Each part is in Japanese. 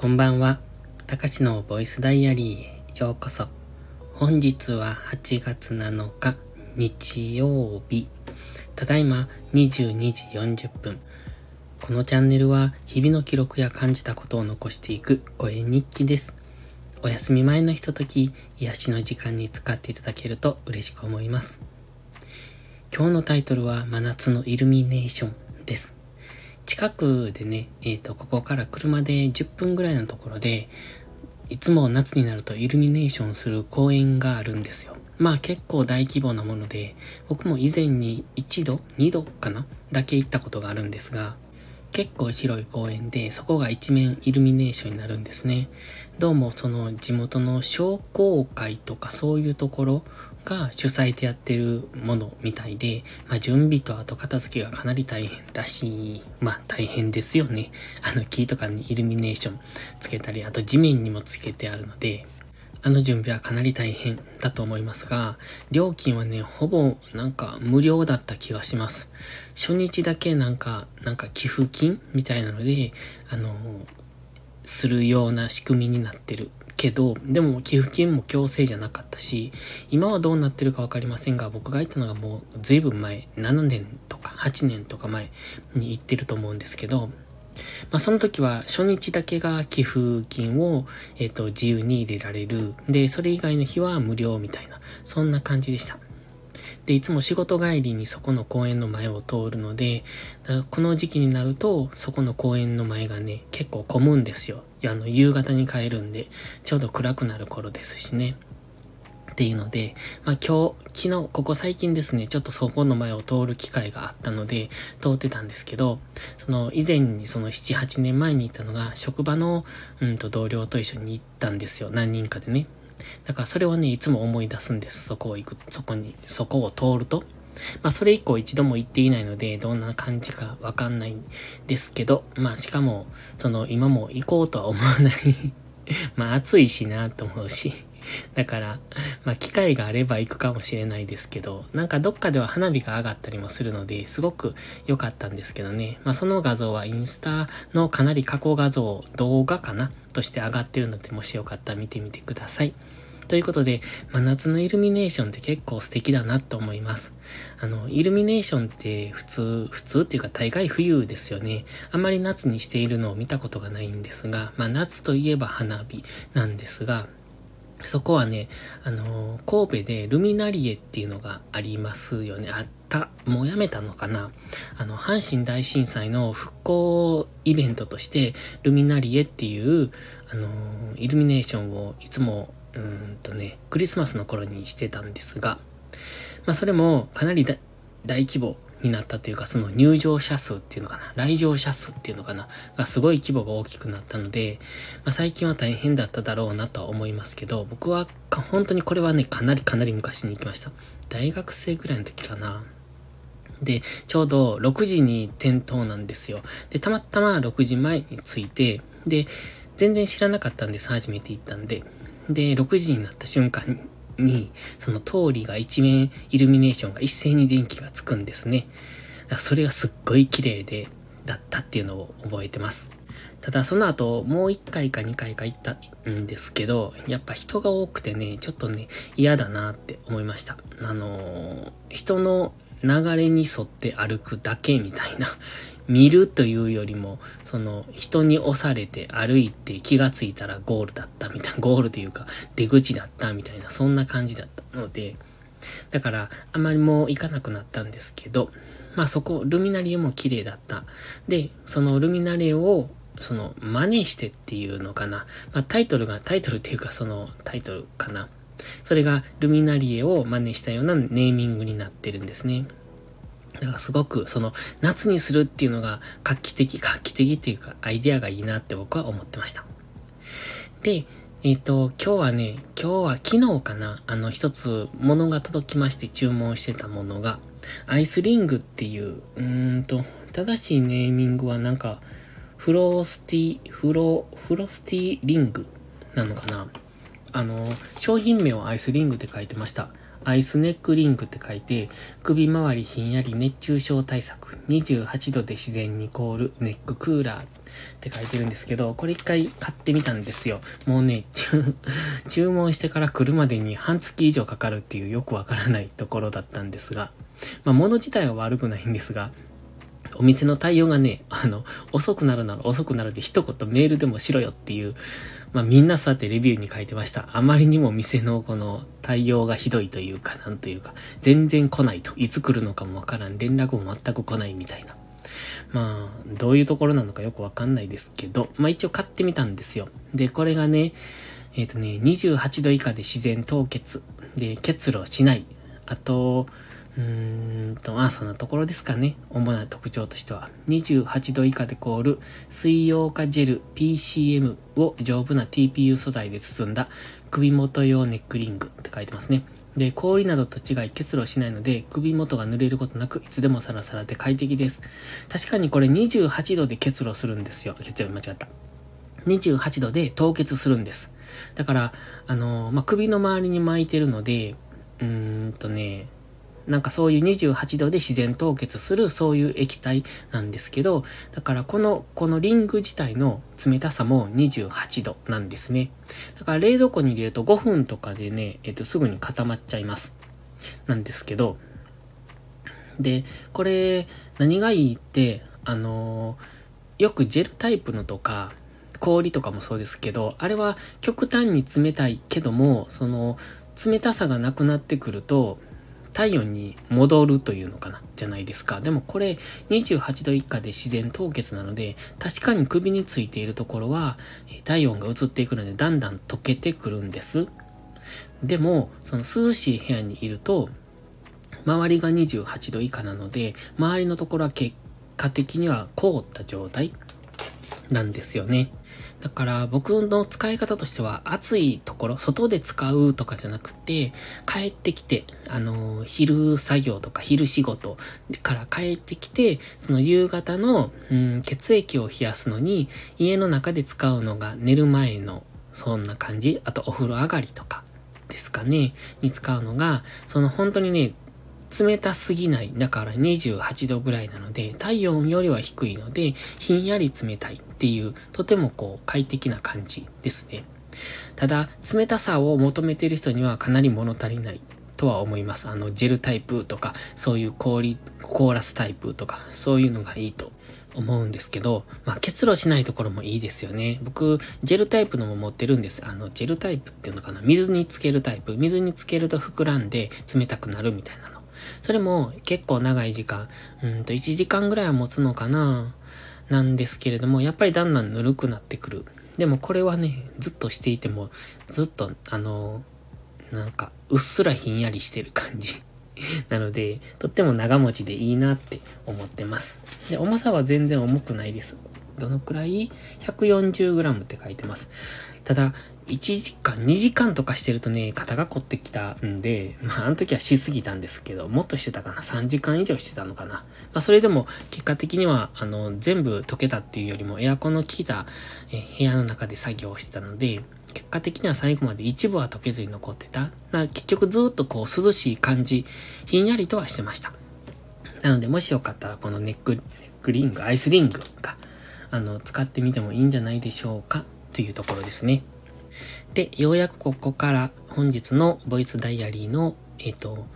こんばんは。たかしのボイスダイアリーへようこそ。本日は8月7日日曜日。ただいま22時40分。このチャンネルは日々の記録や感じたことを残していく声日記です。お休み前のひととき、癒しの時間に使っていただけると嬉しく思います。今日のタイトルは真夏のイルミネーションです。近くでね、えっ、ー、と、ここから車で10分ぐらいのところで、いつも夏になるとイルミネーションする公園があるんですよ。まあ結構大規模なもので、僕も以前に1度 ?2 度かなだけ行ったことがあるんですが、結構広い公園で、そこが一面イルミネーションになるんですね。どうもその地元の商工会とかそういうところが主催でやってるものみたいで、まあ準備とあと片付けがかなり大変らしい。まあ大変ですよね。あの木とかにイルミネーションつけたり、あと地面にもつけてあるので、あの準備はかなり大変だと思いますが、料金はね、ほぼなんか無料だった気がします。初日だけなんか、なんか寄付金みたいなので、あの、するような仕組みになってるけど、でも寄付金も強制じゃなかったし、今はどうなってるかわかりませんが、僕が行ったのがもう随分前、7年とか8年とか前に行ってると思うんですけど、まあその時は初日だけが寄付金を、えっ、ー、と、自由に入れられる。で、それ以外の日は無料みたいな、そんな感じでした。で、いつも仕事帰りにそこの公園の前を通るので、この時期になると、そこの公園の前がね、結構混むんですよ。あの、夕方に帰るんで、ちょうど暗くなる頃ですしね。っていうので、まあ今日、昨日、ここ最近ですね、ちょっとそこの前を通る機会があったので、通ってたんですけど、その以前にその7、8年前に行ったのが、職場の、うんと同僚と一緒に行ったんですよ。何人かでね。だからそれをね、いつも思い出すんです。そこを行く、そこに、そこを通ると。まあ、それ以降一度も行っていないので、どんな感じかわかんないんですけど、まあ、しかも、その、今も行こうとは思わない まあ、暑いしなと思うし。だから、まあ、機会があれば行くかもしれないですけど、なんかどっかでは花火が上がったりもするので、すごく良かったんですけどね。まあ、その画像はインスタのかなり加工画像、動画かな？として上がってるので、もしよかったら見てみてください。ということで、真夏のイルミネーションって結構素敵だなと思います。あの、イルミネーションって普通、普通っていうか大概冬ですよね。あんまり夏にしているのを見たことがないんですが、まあ夏といえば花火なんですが、そこはね、あのー、神戸でルミナリエっていうのがありますよね。あった。もうやめたのかなあの、阪神大震災の復興イベントとして、ルミナリエっていう、あのー、イルミネーションをいつも、うんとね、クリスマスの頃にしてたんですが、まあそれもかなり大規模になったというか、その入場者数っていうのかな、来場者数っていうのかな、がすごい規模が大きくなったので、まあ、最近は大変だっただろうなとは思いますけど、僕は本当にこれはね、かなりかなり昔に行きました。大学生ぐらいの時かな。で、ちょうど6時に点灯なんですよ。で、たまたま6時前に着いて、で、全然知らなかったんです、初めて行ったんで。で、6時になった瞬間に、にその通りが一面イルミネーションが一斉に電気がつくんですね。だからそれがすっごい綺麗で、だったっていうのを覚えてます。ただその後、もう一回か二回か行ったんですけど、やっぱ人が多くてね、ちょっとね、嫌だなって思いました。あのー、人の流れに沿って歩くだけみたいな見るというよりも、その人に押されて歩いて気がついたらゴールだったみたいな、ゴールというか出口だったみたいな、そんな感じだったので、だからあまりもう行かなくなったんですけど、まあそこ、ルミナリエも綺麗だった。で、そのルミナリエをその真似してっていうのかな。まあタイトルが、タイトルっていうかそのタイトルかな。それがルミナリエを真似したようなネーミングになってるんですね。だからすごく、その、夏にするっていうのが画期的、画期的っていうか、アイデアがいいなって僕は思ってました。で、えっ、ー、と、今日はね、今日は昨日かな、あの、一つ、物が届きまして注文してたものが、アイスリングっていう、うーんと、正しいネーミングはなんか、フロースティ、フロ、フロスティリングなのかなあの、商品名はアイスリングって書いてました。アイスネックリングって書いて、首周りひんやり熱中症対策、28度で自然に凍るネッククーラーって書いてるんですけど、これ一回買ってみたんですよ。もうね、注 文してから来るまでに半月以上かかるっていうよくわからないところだったんですが、まあ物自体は悪くないんですが、お店の対応がね、あの、遅くなるなら遅くなるで一言メールでもしろよっていう、まあみんなそうやってレビューに書いてました。あまりにも店のこの対応がひどいというか、なんというか、全然来ないと。いつ来るのかもわからん。連絡も全く来ないみたいな。まあ、どういうところなのかよくわかんないですけど、まあ一応買ってみたんですよ。で、これがね、えっ、ー、とね、28度以下で自然凍結。で、結露しない。あと、うーんと、まあそんなところですかね。主な特徴としては。28度以下で凍る水溶化ジェル PCM を丈夫な TPU 素材で包んだ首元用ネックリングって書いてますね。で、氷などと違い結露しないので、首元が濡れることなく、いつでもサラサラで快適です。確かにこれ28度で結露するんですよ。結露間違った。28度で凍結するんです。だから、あの、まあ、首の周りに巻いてるので、うーんとね、なんかそういう28度で自然凍結するそういう液体なんですけど、だからこの、このリング自体の冷たさも28度なんですね。だから冷蔵庫に入れると5分とかでね、えっと、すぐに固まっちゃいます。なんですけど、で、これ、何がいいって、あのー、よくジェルタイプのとか、氷とかもそうですけど、あれは極端に冷たいけども、その、冷たさがなくなってくると、体温に戻るというのかなじゃないですか。でもこれ28度以下で自然凍結なので、確かに首についているところは体温が移っていくのでだんだん溶けてくるんです。でも、その涼しい部屋にいると、周りが28度以下なので、周りのところは結果的には凍った状態なんですよね。だから僕の使い方としては暑いところ、外で使うとかじゃなくて、帰ってきて、あの、昼作業とか昼仕事から帰ってきて、その夕方の、うん、血液を冷やすのに、家の中で使うのが寝る前の、そんな感じ。あとお風呂上がりとかですかね、に使うのが、その本当にね、冷たすぎない。だから28度ぐらいなので、体温よりは低いので、ひんやり冷たいっていう、とてもこう、快適な感じですね。ただ、冷たさを求めている人にはかなり物足りないとは思います。あの、ジェルタイプとか、そういう氷、コーラスタイプとか、そういうのがいいと思うんですけど、まあ、結露しないところもいいですよね。僕、ジェルタイプのも持ってるんです。あの、ジェルタイプっていうのかな水につけるタイプ。水につけると膨らんで冷たくなるみたいなの。それも結構長い時間、うんと1時間ぐらいは持つのかななんですけれども、やっぱりだんだんぬるくなってくる。でもこれはね、ずっとしていても、ずっと、あの、なんか、うっすらひんやりしてる感じ。なので、とっても長持ちでいいなって思ってます。で、重さは全然重くないです。どのくらい ?140g って書いてます。ただ、1時間、2時間とかしてるとね、肩が凝ってきたんで、まあ、あの時はしすぎたんですけど、もっとしてたかな ?3 時間以上してたのかなまあ、それでも、結果的には、あの、全部溶けたっていうよりも、エアコンの効いた、え部屋の中で作業をしてたので、結果的には最後まで一部は溶けずに残ってた。な結局ずっとこう、涼しい感じ、ひんやりとはしてました。なので、もしよかったら、このネック、ネックリング、アイスリングが、あの、使ってみてもいいんじゃないでしょうか、というところですね。で、ようやくここから本日のボイスダイアリーの、えっ、ー、と、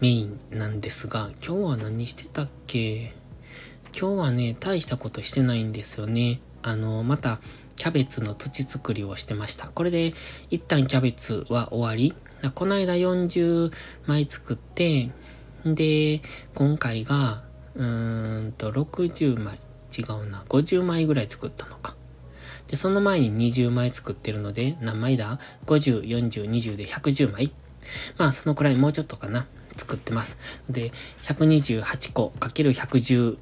メインなんですが、今日は何してたっけ？今日はね、大したことしてないんですよね。あの、また、キャベツの土作りをしてました。これで、一旦キャベツは終わり。この間40枚作って、で、今回が、うーんと、60枚。違うな。50枚ぐらい作ったのか。で、その前に20枚作ってるので、何枚だ ?50、40、20で110枚まあ、そのくらいもうちょっとかな。作ってます。で、128個かける110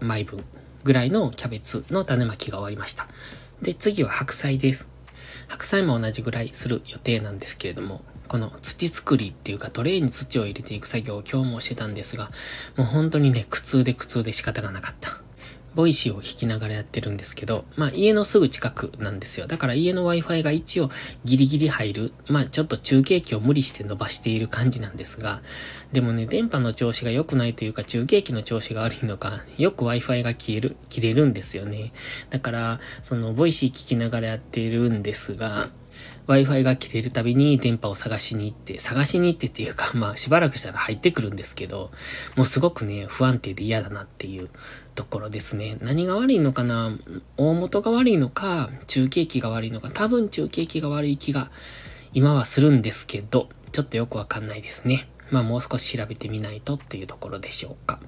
枚分ぐらいのキャベツの種まきが終わりました。で、次は白菜です。白菜も同じぐらいする予定なんですけれども、この土作りっていうかトレーに土を入れていく作業を今日もしてたんですが、もう本当にね、苦痛で苦痛で仕方がなかった。 Voicy を聞きながらやってるんですけど、まあ家のすぐ近くなんですよ。だから家の Wi-Fi が一応ギリギリ入る。まあちょっと中継機を無理して伸ばしている感じなんですが、でもね、電波の調子が良くないというか中継機の調子が悪いのか、よく Wi-Fi が消える、切れるんですよね。だから、その Voicy 聞きながらやっているんですが、Wi-Fi が切れるたびに電波を探しに行って、探しに行ってっていうか、まあしばらくしたら入ってくるんですけど、もうすごくね、不安定で嫌だなっていうところですね。何が悪いのかな？大元が悪いのか、中継機が悪いのか、多分中継機が悪い気が今はするんですけど、ちょっとよくわかんないですね。まあもう少し調べてみないとっていうところでしょうか。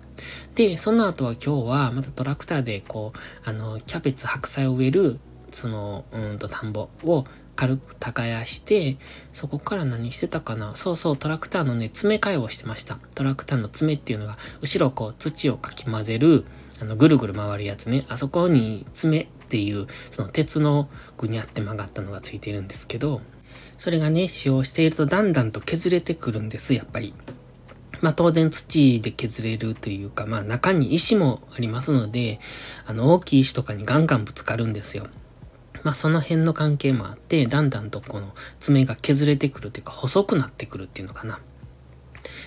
で、その後は今日はまたトラクターでこう、あの、キャベツ、白菜を植える、その、うんと田んぼを軽く耕して、そこから何してたかな？そうそう、トラクターのね、詰め替えをしてました。トラクターの詰めっていうのが、後ろこう土をかき混ぜる、あの、ぐるぐる回るやつね。あそこに爪っていう、その鉄のぐにゃって曲がったのがついてるんですけど、それがね、使用しているとだんだんと削れてくるんです、やっぱり。まあ当然土で削れるというか、まあ中に石もありますので、あの大きい石とかにガンガンぶつかるんですよ。まあその辺の関係もあって、だんだんとこの爪が削れてくるというか細くなってくるっていうのかな。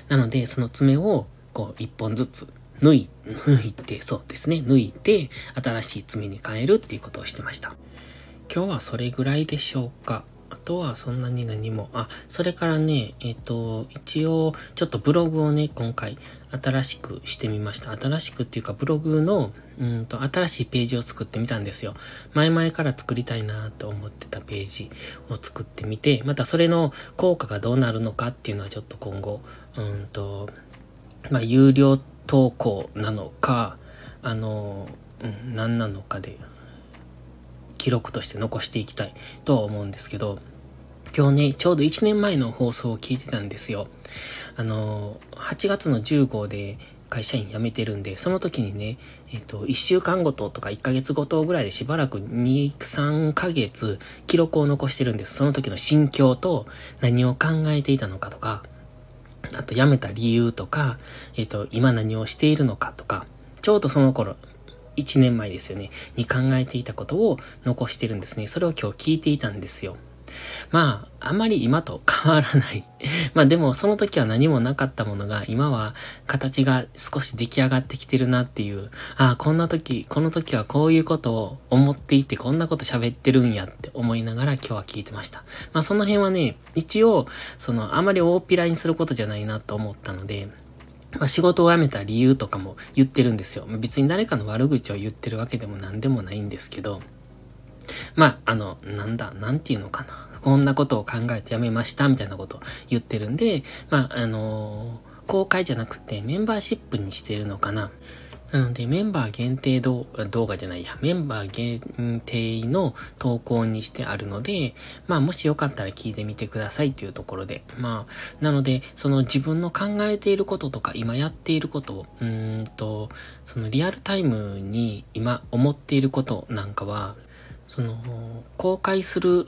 なので、その爪をこう一本ずつ抜い、抜いて、そうですね、抜いて、新しい爪に変えるっていうことをしてました。今日はそれぐらいでしょうか。あとはそんなに何も。あ、それからね、えっ、ー、と、一応、ちょっとブログをね、今回、新しくしてみました。新しくっていうか、ブログの、うんと、新しいページを作ってみたんですよ。前々から作りたいなと思ってたページを作ってみて、またそれの効果がどうなるのかっていうのはちょっと今後、うんと、まあ、有料って投稿なのか、あの、うん、何なのかで、記録として残していきたいとは思うんですけど、今日ね、ちょうど1年前の放送を聞いてたんですよ。あの、8月の10号で会社員辞めてるんで、その時にね、えっ、と、1週間ごととか1ヶ月ごとぐらいでしばらく2、3ヶ月記録を残してるんです。その時の心境と何を考えていたのかとか、あと辞めた理由とか、えっ、と、今何をしているのかとか、ちょうどその頃、1年前ですよね、に考えていたことを残してるんですね。それを今日聞いていたんですよ。まあ、あまり今と変わらない まあでも、その時は何もなかったものが、今は形が少し出来上がってきてるなっていう、ああ、こんな時、この時はこういうことを思っていて、こんなこと喋ってるんやって思いながら今日は聞いてました。まあその辺はね、一応、その、あまり大っぴらにすることじゃないなと思ったので、まあ、仕事を辞めた理由とかも言ってるんですよ。別に誰かの悪口を言ってるわけでも何でもないんですけど、まあ、あの、なんだ、なんていうのかな。こんなことを考えて辞めました、みたいなことを言ってるんで、まあ、あのー、公開じゃなくてメンバーシップにしてるのかな。なので、メンバー限定動画じゃないや、メンバー限定の投稿にしてあるので、まあ、もしよかったら聞いてみてくださいっていうところで、まあ、なので、その自分の考えていることとか、今やっていることを、うんと、そのリアルタイムに今思っていることなんかは、その、公開する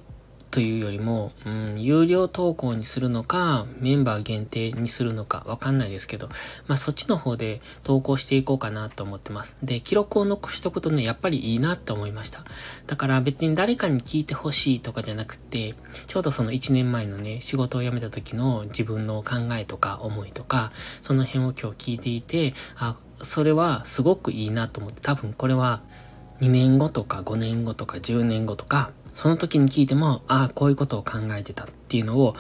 というよりも、うん、有料投稿にするのか、メンバー限定にするのかわかんないですけど、まあそっちの方で投稿していこうかなと思ってます。で、記録を残しとくとね、やっぱりいいなって思いました。だから別に誰かに聞いてほしいとかじゃなくて、ちょうどその1年前のね、仕事を辞めた時の自分の考えとか思いとか、その辺を今日聞いていて、あ、それはすごくいいなと思って、多分これは2年後とか5年後とか10年後とか、その時に聞いても、ああ、こういうことを考えてたっていうのを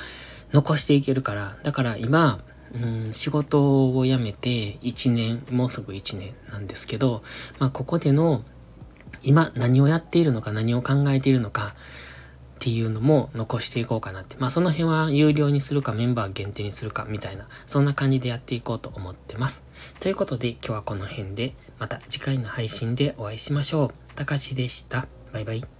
残していけるから、だから今、うん、仕事を辞めて1年、もうすぐ1年なんですけど、まあここでの今何をやっているのか何を考えているのかっていうのも残していこうかなって。まあその辺は有料にするかメンバー限定にするかみたいな、そんな感じでやっていこうと思ってます。ということで今日はこの辺で、また次回の配信でお会いしましょう。たかしでした。バイバイ。